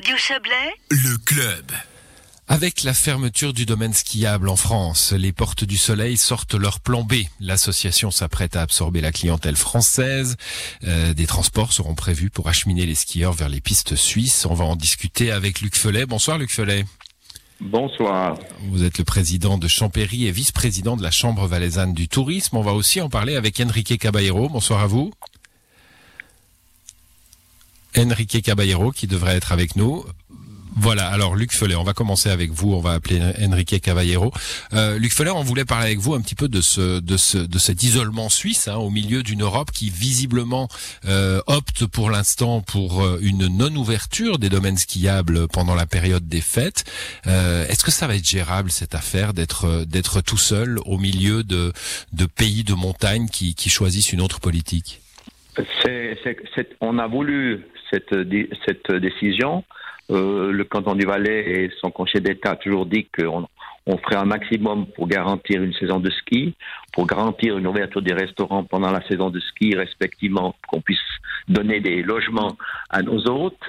Radio Chablais, Le club. Avec la fermeture du domaine skiable en France, les Portes du Soleil sortent leur plan B. L'association s'apprête à absorber la clientèle française. Euh, des transports seront prévus pour acheminer les skieurs vers les pistes suisses. On va en discuter avec Luc Felet. Bonsoir Luc Felet. Bonsoir. Vous êtes le président de Champéry et vice-président de la Chambre valaisanne du tourisme. On va aussi en parler avec Enrique Caballero. Bonsoir à vous. Enrique Caballero qui devrait être avec nous. Voilà, alors Luc Feller, on va commencer avec vous, on va appeler Enrique Caballero. Euh, Luc Feller, on voulait parler avec vous un petit peu de ce de ce de cet isolement suisse hein, au milieu d'une Europe qui visiblement euh, opte pour l'instant pour euh, une non-ouverture des domaines skiables pendant la période des fêtes. Est-ce que ça va être gérable cette affaire d'être d'être tout seul au milieu de de pays de montagne qui choisissent une autre politique? On a voulu cette, dé- cette décision. Euh, le canton du Valais et son conseil d'État a toujours dit qu'on on ferait un maximum pour garantir une saison de ski, pour garantir une ouverture des restaurants pendant la saison de ski, respectivement, qu'on puisse donner des logements à nos hôtes.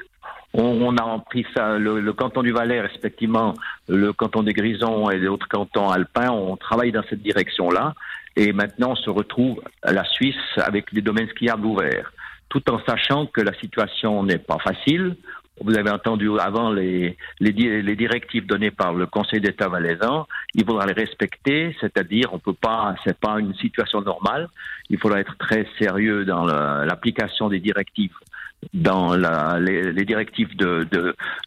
On, a pris ça, le, le canton du Valais, respectivement, le canton des Grisons et les autres cantons alpins, on travaille dans cette direction-là. Et maintenant, on se retrouve à la Suisse avec des domaines skiables ouverts, tout en sachant que la situation n'est pas facile. Vous avez entendu avant les, les, di- les directives données par le Conseil d'État valaisan. Il faudra les respecter, c'est-à-dire on peut pas, c'est pas une situation normale. Il faudra être très sérieux dans la- l'application des directives, dans les, directives de,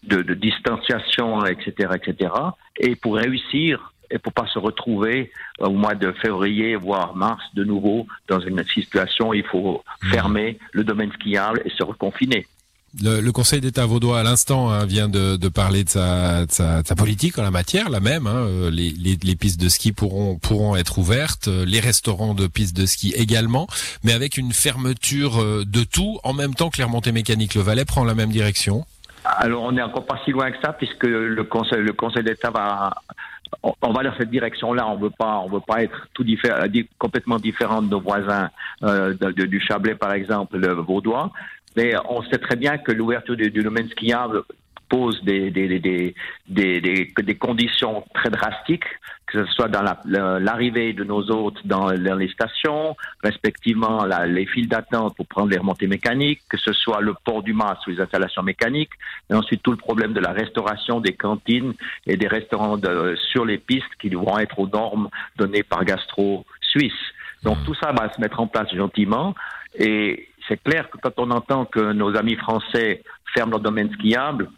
de distanciation, etc., etc. Et pour réussir et pour pas se retrouver au mois de février, voire mars, de nouveau dans une situation où il faut fermer le domaine skiable et se reconfiner. Le, le Conseil d'État vaudois à l'instant hein, vient de, de parler de sa, de, sa, de sa politique en la matière, la même. Hein, euh, les, les, les pistes de ski pourront, pourront être ouvertes, euh, les restaurants de pistes de ski également, mais avec une fermeture euh, de tout en même temps que les remontées mécaniques. Le Valais prend la même direction. Alors on n'est encore pas si loin que ça puisque le Conseil, le Conseil d'État va on, va dans cette direction-là. On veut pas, on veut pas être tout diffé- di- complètement différent de nos voisins euh, de- du Chablais, par exemple, le Vaudois. Mais on sait très bien que l'ouverture du, domaine skiable pose des, des, des, des- des conditions très drastiques, que ce soit dans la- la- l'arrivée de nos hôtes dans, dans les stations, respectivement la- les files d'attente pour prendre les remontées mécaniques, que ce soit le port du masque ou les installations mécaniques, et ensuite tout le problème de la restauration des cantines et des restaurants de- sur les pistes qui vont être aux normes données par Gastro Suisse. Donc tout ça va se mettre en place gentiment et c'est clair que quand on entend que nos amis français ferment leur domaine skiable,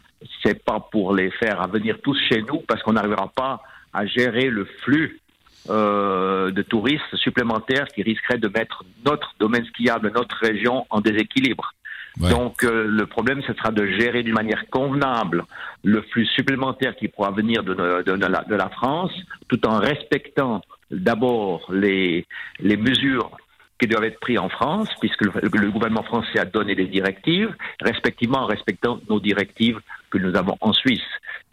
c'est pas pour les faire à venir tous chez nous parce qu'on n'arrivera pas à gérer le flux euh, de touristes supplémentaires qui risqueraient de mettre notre domaine skiable, notre région en déséquilibre. Ouais. Donc euh, le problème, ce sera de gérer d'une manière convenable le flux supplémentaire qui pourra venir de, de- de la, de la France, tout en respectant d'abord les, les mesures qui doivent être prises en France, puisque le, le gouvernement français a donné des directives, respectivement en respectant nos directives que nous avons en Suisse.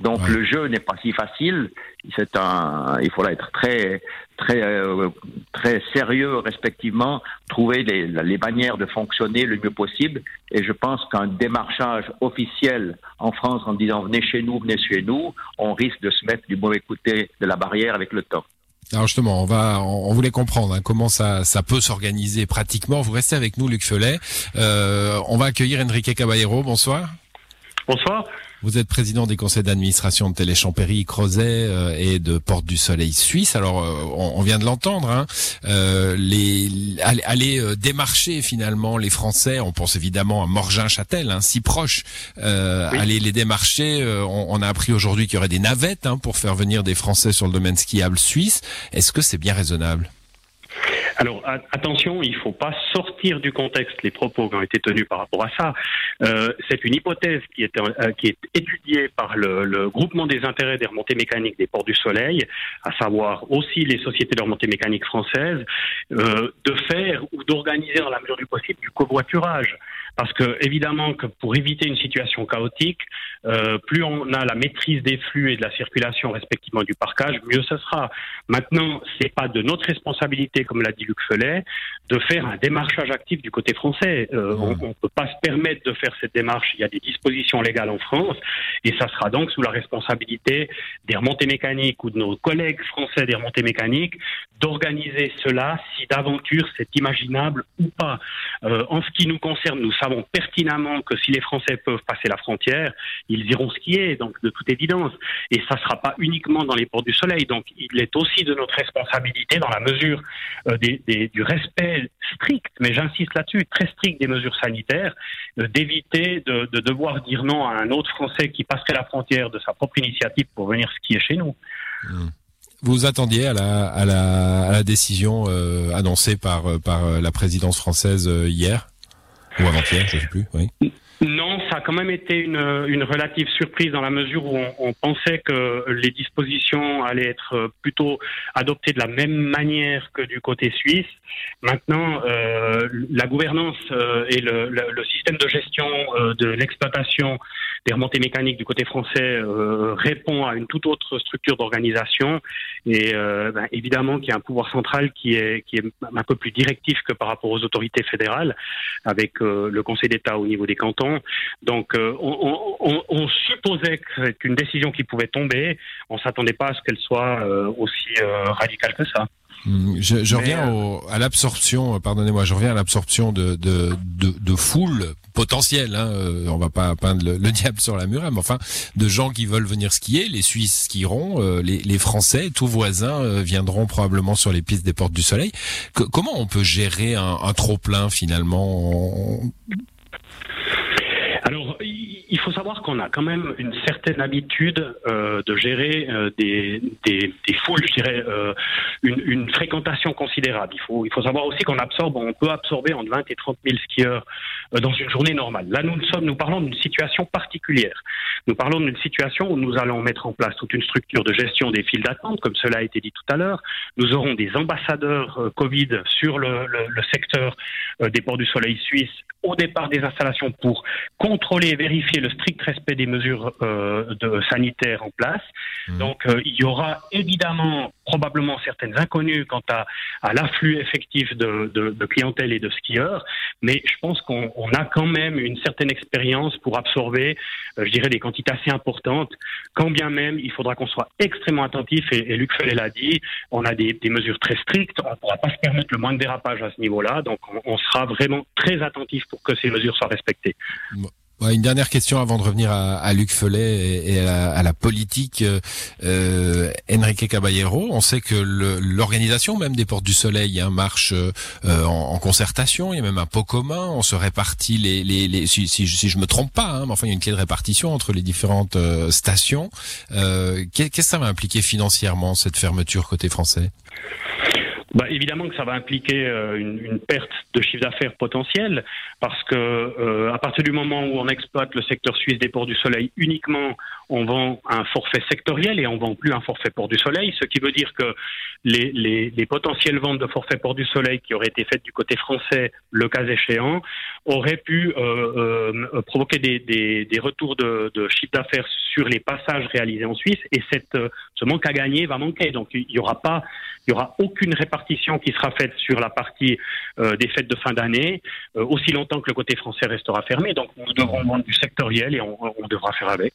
Donc Ouais. le jeu n'est pas si facile. C'est un, il faudra être très, très, euh, très sérieux, respectivement, trouver les, les manières de fonctionner le mieux possible. Et je pense qu'un démarchage officiel en France en disant venez chez nous, venez chez nous, on risque de se mettre du mauvais côté de la barrière avec le temps. Alors justement, on va, on, on voulait comprendre hein, comment ça, ça peut s'organiser pratiquement. Vous restez avec nous, Luc Felet. Euh, on va accueillir Enrique Caballero. Bonsoir. Bonsoir. Vous êtes président des conseils d'administration de Téléchampéry, Crozet euh, et de Porte du Soleil Suisse. Alors, euh, on, on vient de l'entendre, hein, euh, les, aller, aller, euh, démarcher finalement les Français. On pense évidemment à Morgin-Châtel, hein, si proche. Euh, Oui. Aller les démarcher. euh, on, on a appris aujourd'hui qu'il y aurait des navettes hein, pour faire venir des Français sur le domaine skiable suisse. Est-ce que c'est bien raisonnable? Alors attention, il ne faut pas sortir du contexte les propos qui ont été tenus par rapport à ça. Euh, c'est une hypothèse qui est, euh, qui est étudiée par le, le groupement des intérêts des remontées mécaniques des ports du Soleil, à savoir aussi les sociétés de remontées mécaniques françaises, euh, de faire ou d'organiser dans la mesure du possible du covoiturage. Parce que évidemment que pour éviter une situation chaotique, euh, plus on a la maîtrise des flux et de la circulation respectivement du parcage, mieux ce sera. Maintenant, c'est pas de notre responsabilité, comme l'a dit Luc Felet, de faire un démarchage actif du côté français. Euh, on, ne peut pas se permettre de faire cette démarche. Il y a des dispositions légales en France, et ça sera donc sous la responsabilité des remontées mécaniques ou de nos collègues français des remontées mécaniques d'organiser cela si d'aventure c'est imaginable ou pas. Euh, en ce qui nous concerne, nous savons pertinemment que si les Français peuvent passer la frontière, ils iront skier, donc de toute évidence. Et ça ne sera pas uniquement dans les ports du soleil. Donc il est aussi de notre responsabilité, dans la mesure euh, du respect strict, mais j'insiste là-dessus, très strict des mesures sanitaires, euh, d'éviter de, devoir dire non à un autre Français qui passerait la frontière de sa propre initiative pour venir skier chez nous. Mmh. Vous attendiez à la, à la, à la décision euh, annoncée par, par la présidence française hier? Ou avant-hier, je ne sais plus. Oui. Non, a quand même été une, relative surprise dans la mesure où on, pensait que les dispositions allaient être plutôt adoptées de la même manière que du côté suisse. Maintenant, euh, la gouvernance euh, et le, système de gestion euh, de l'exploitation des remontées mécaniques du côté français euh, répond à une toute autre structure d'organisation. Et euh, ben, évidemment qu'il y a un pouvoir central qui est, qui est un peu plus directif que par rapport aux autorités fédérales, avec le Conseil d'État au niveau des cantons. Donc, euh, on, supposait que c'était une décision qui pouvait tomber. On s'attendait pas à ce qu'elle soit euh, aussi euh, radicale que ça. Hmm, je, reviens à l'absorption, pardonnez-moi, je reviens à l'absorption de, de, de, foule potentielle, hein, on va pas peindre le, diable sur la muraille, mais enfin, de gens qui veulent venir skier, les Suisses skieront, les, les Français, tous voisins viendront probablement sur les pistes des Portes du Soleil. comment on peut gérer un, un trop-plein finalement faut savoir qu'on a quand même une certaine habitude euh, de gérer euh, des, foules, je dirais, euh, une, fréquentation considérable. Il faut, il faut savoir aussi qu'on absorbe, on peut absorber entre 20 et 30 000 skieurs dans une journée normale. Là, nous, sommes, nous parlons d'une situation particulière. Nous parlons d'une situation où nous allons mettre en place toute une structure de gestion des files d'attente, comme cela a été dit tout à l'heure. Nous aurons des ambassadeurs Covid sur le secteur des ports du soleil suisse au départ des installations pour contrôler et vérifier le strict respect des mesures euh, de, sanitaires en place. Mmh. Donc euh, il y aura évidemment probablement certaines inconnues quant à, à l'afflux effectif de, de, de, clientèle et de skieurs, mais je pense qu'on a quand même une certaine expérience pour absorber, euh, je dirais, des quantités assez importantes, quand bien même il faudra qu'on soit extrêmement attentif, et, et Luc Fellet l'a dit, on a des, des, mesures très strictes, on ne pourra pas se permettre le moins de dérapage à ce niveau-là, donc on, on, sera vraiment très attentif pour que ces mesures soient respectées. Une dernière question avant de revenir à, à Luc Follet et, à, à, la politique. Euh, euh, Enrique Caballero, on sait que l'organisation même des Portes du Soleil hein, marche euh, en, concertation. Il y a même un pot commun. On se répartit les, les, les si, si, si, je me trompe pas, hein, mais enfin il y a une clé de répartition entre les différentes euh, stations. Qu'est-ce que ça va impliquer financièrement cette fermeture côté français? Bah, évidemment que ça va impliquer euh, une, une, perte de chiffre d'affaires potentiel, parce que euh, à partir du moment où on exploite le secteur suisse des ports du soleil uniquement, on vend un forfait sectoriel et on vend plus un forfait port du soleil, ce qui veut dire que les, les, les potentielles ventes de forfait port du soleil qui auraient été faites du côté français, le cas échéant, auraient pu euh, euh provoquer des, des, des, retours de, de chiffre d'affaires sur les passages réalisés en Suisse, et cette, ce manque à gagner va manquer. Donc il n'y aura pas, il y aura aucune répartition qui sera faite sur la partie euh, des fêtes de fin d'année, euh, aussi longtemps que le côté français restera fermé. Donc nous devrons vendre du sectoriel et on devra faire avec.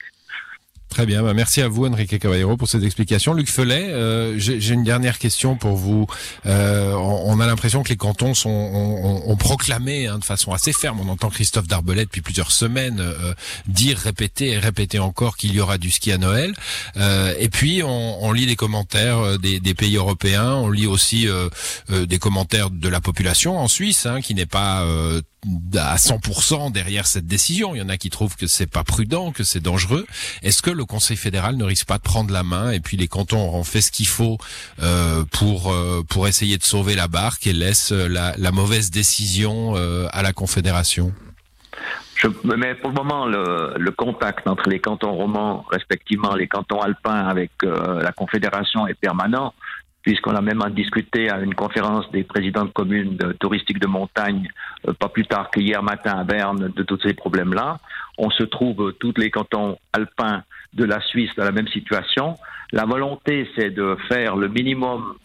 Très bien, bah, merci à vous Enrique Caballero pour cette explication. Luc Felet, euh, j'ai une dernière question pour vous. Euh, on, a l'impression que les cantons sont, ont, proclamé hein, de façon assez ferme, on entend Christophe Darbelet depuis plusieurs semaines euh, dire, répéter et répéter encore qu'il y aura du ski à Noël. et puis on, on, lit les commentaires des, des, pays européens, on lit aussi des commentaires de la population en Suisse, hein, qui n'est pas à 100% derrière cette décision. Il y en a qui trouvent que c'est pas prudent, que c'est dangereux. Est-ce que le Conseil fédéral ne risque pas de prendre la main et puis les cantons auront fait ce qu'il faut euh, pour euh, pour essayer de sauver la barque et laisse la, la mauvaise décision euh, à la Confédération? Je, mais pour le moment, le, le, contact entre les cantons romans, respectivement les cantons alpins avec euh, la Confédération, est permanent. Puisqu'on a même discuté à une conférence des présidents de communes touristiques de montagne, euh, pas plus tard qu'hier matin à Berne, de tous ces problèmes-là. On se trouve, tous les cantons alpins de la Suisse, dans la même situation. La volonté, c'est de faire le minimum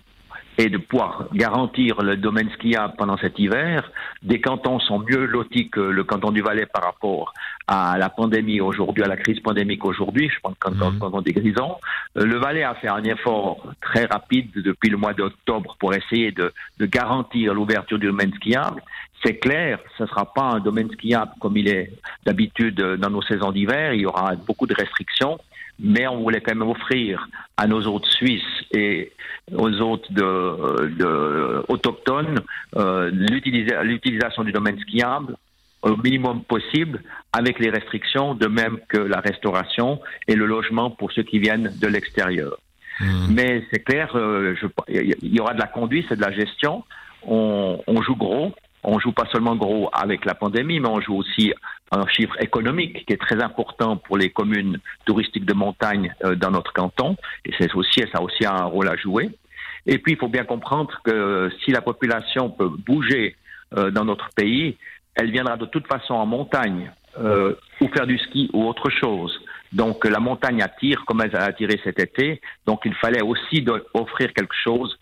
et de pouvoir garantir le domaine skiable pendant cet hiver. Des cantons sont mieux lotis que le canton du Valais par rapport à la pandémie aujourd'hui, à la crise pandémique aujourd'hui. Je pense qu'en mmh. canton des Grisons. Euh, le Valais a fait un effort très rapide depuis le mois d'octobre pour essayer de, de garantir l'ouverture du domaine skiable. C'est clair, ce ne sera pas un domaine skiable comme il est d'habitude dans nos saisons d'hiver. Il y aura beaucoup de restrictions mais on voulait quand même offrir à nos autres Suisses et aux autres de, autochtones euh, l'utilisation du domaine skiable au minimum possible avec les restrictions, de même que la restauration et le logement pour ceux qui viennent de l'extérieur. Mmh. Mais c'est clair, euh, il y aura de la conduite, c'est de la gestion. On, on joue gros, on joue pas seulement gros avec la pandémie, mais on joue aussi un chiffre économique qui est très important pour les communes touristiques de montagne euh, dans notre canton. Et c'est aussi, ça a un rôle à jouer. Et puis, il faut bien comprendre que si la population peut bouger euh, dans notre pays, elle viendra de toute façon en montagne euh, ou faire du ski ou autre chose. Donc la montagne attire comme elle a attiré cet été. Donc il fallait aussi offrir quelque chose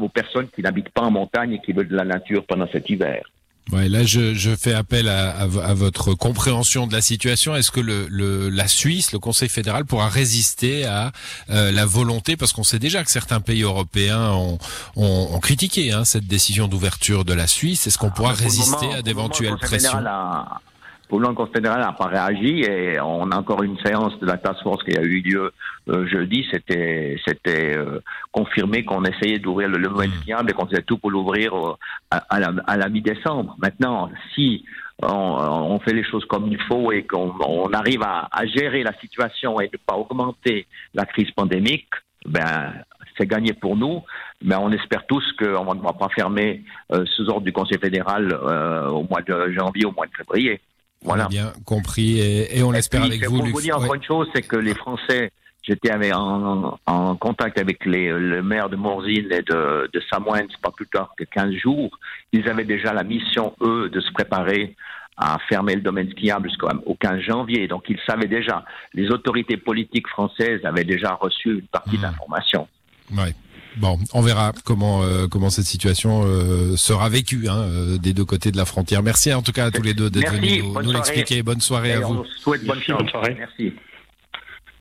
aux personnes qui n'habitent pas en montagne et qui veulent de la nature pendant cet hiver. Ouais, là, je, je fais appel à, à, votre compréhension de la situation. Est-ce que le, le, la Suisse, le Conseil fédéral, pourra résister à euh, la volonté, parce qu'on sait déjà que certains pays européens ont, ont, ont critiqué hein, cette décision d'ouverture de la Suisse. Est-ce qu'on ah, pourra résister à d'éventuelles pressions? Le Conseil fédéral n'a pas réagi et on a encore une séance de la task force qui a eu lieu euh, jeudi. C'était c'était euh, confirmé qu'on essayait d'ouvrir le level mmh. et qu'on faisait tout pour l'ouvrir euh, à, la, à la mi-décembre. Maintenant, si on, fait les choses comme il faut et qu'on on arrive à, à, gérer la situation et ne pas augmenter la crise pandémique, ben c'est gagné pour nous, mais on espère tous qu'on ne va pas fermer sous ordre du Conseil fédéral au mois de janvier, au mois de février. Voilà. bien compris et, on l'espère avec vous. Pour vous dire encore une chose, c'est que les Français, j'étais en, en, contact avec les, le maire de Morzine et de, de Samoens pas plus tard que 15 jours. Ils avaient déjà la mission, eux, de se préparer à fermer le domaine skiable jusqu'au 15 janvier. Donc ils savaient déjà, les autorités politiques françaises avaient déjà reçu une partie mmh. l'information. Ouais. Bon, on verra comment euh, comment cette situation euh, sera vécue hein, euh, des deux côtés de la frontière. Merci en tout cas à tous les deux d'être venus nous, nous l'expliquer. Bonne soirée à vous. On souhaite bonne, bonne soirée. Merci.